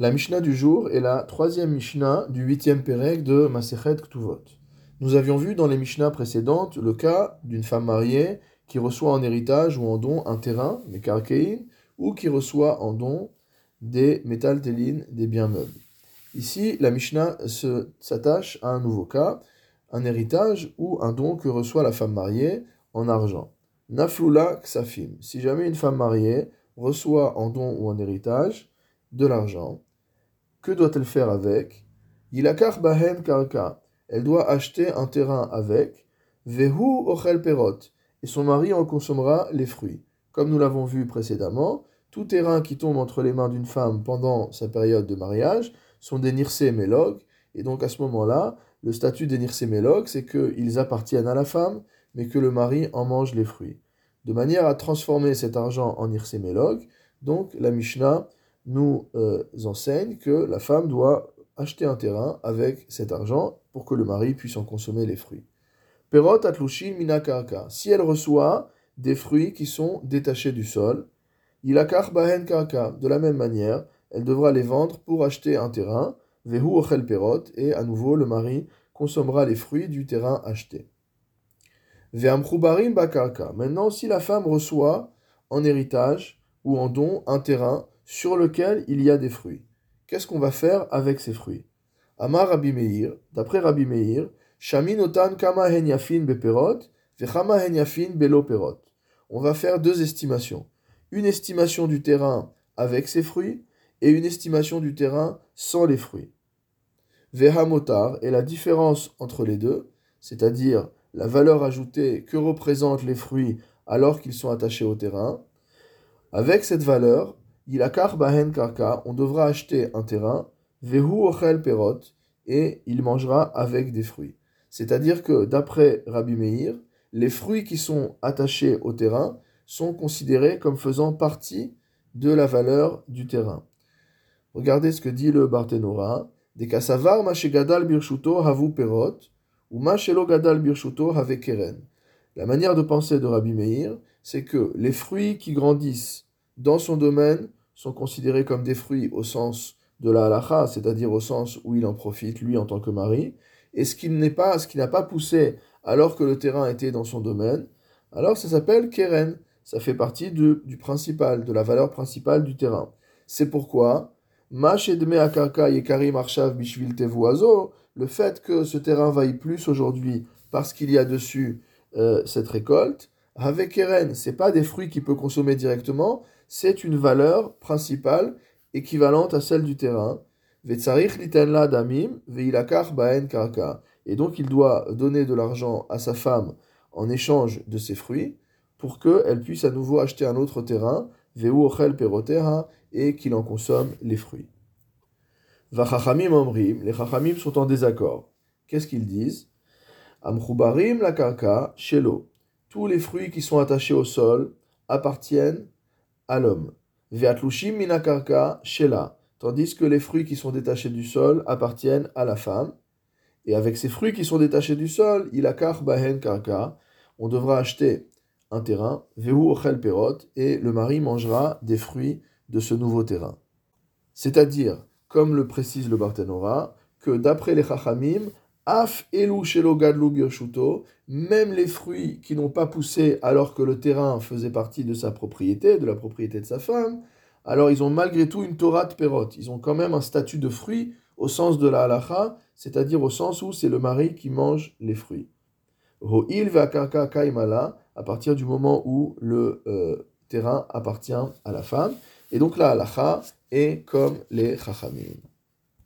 La Mishnah du jour est la troisième Mishnah du huitième Pérec de Masechet Ktuvot. Nous avions vu dans les Mishnahs précédentes le cas d'une femme mariée qui reçoit en héritage ou en don un terrain, des ou qui reçoit en don des métaltélines, des biens meubles. Ici, la Mishnah s'attache à un nouveau cas, un héritage ou un don que reçoit la femme mariée en argent. Naflula ksafim. Si jamais une femme mariée reçoit en don ou en héritage de l'argent, que doit-elle faire avec? Yilakar bahen karka. Elle doit acheter un terrain avec. Vehu ochel perot. Et son mari en consommera les fruits. Comme nous l'avons vu précédemment, tout terrain qui tombe entre les mains d'une femme pendant sa période de mariage sont des nirse mélog. Et donc à ce moment-là, le statut des nirse mélog, c'est qu'ils appartiennent à la femme, mais que le mari en mange les fruits. De manière à transformer cet argent en nirse mélog, donc la Mishnah nous euh, enseigne que la femme doit acheter un terrain avec cet argent pour que le mari puisse en consommer les fruits. Perot atlushin minakarka. Si elle reçoit des fruits qui sont détachés du sol, ilakar bahen karka. De la même manière, elle devra les vendre pour acheter un terrain, vehu ochel perot, et à nouveau le mari consommera les fruits du terrain acheté. Ve'amchoubarim bakarka. Maintenant, si la femme reçoit en héritage ou en don un terrain sur lequel il y a des fruits. Qu'est-ce qu'on va faire avec ces fruits? Amar d'après Rabbi Meir, beperot. On va faire deux estimations. Une estimation du terrain avec ses fruits et une estimation du terrain sans les fruits. Vehamotar est la différence entre les deux, c'est-à-dire la valeur ajoutée que représentent les fruits alors qu'ils sont attachés au terrain. Avec cette valeur, Ilakar bahen karka, on devra acheter un terrain, vehu ochel perot, et il mangera avec des fruits. C'est-à-dire que d'après Rabbi Meir, les fruits qui sont attachés au terrain sont considérés comme faisant partie de la valeur du terrain. Regardez ce que dit le Barthénora. Des kasavar gadal birshuto havu perot, ou mashelo gadal birshuto have keren. La manière de penser de Rabbi Meir, c'est que les fruits qui grandissent dans son domaine sont considérés comme des fruits au sens de la halacha, c'est-à-dire au sens où il en profite, lui, en tant que mari, et ce qui n'est pas, ce qui n'a pas poussé alors que le terrain était dans son domaine, alors ça s'appelle keren, ça fait partie du, du principal, de la valeur principale du terrain. C'est pourquoi, le fait que ce terrain vaille plus aujourd'hui parce qu'il y a dessus euh, cette récolte, avec keren, c'est pas des fruits qu'il peut consommer directement, c'est une valeur principale équivalente à celle du terrain. Et donc il doit donner de l'argent à sa femme en échange de ses fruits pour qu'elle puisse à nouveau acheter un autre terrain, et qu'il en consomme les fruits. Les chachamim sont en désaccord. Qu'est-ce qu'ils disent? Amchubarim la karka, shelo. Tous les fruits qui sont attachés au sol appartiennent à l'homme. Shela. Tandis que les fruits qui sont détachés du sol appartiennent à la femme. Et avec ces fruits qui sont détachés du sol, il a bahen karka. On devra acheter un terrain, vehu ochel perot, et le mari mangera des fruits de ce nouveau terrain. C'est-à-dire, comme le précise le Barthénora, que d'après les Chachamim, Af elu même les fruits qui n'ont pas poussé alors que le terrain faisait partie de sa propriété, de la propriété de sa femme, alors ils ont malgré tout une Torah de Perot. Ils ont quand même un statut de fruit au sens de la halacha, c'est-à-dire au sens où c'est le mari qui mange les fruits. Ho'il ve'akarka kaimala, à partir du moment où le euh, terrain appartient à la femme. Et donc la halacha est comme les chachamim.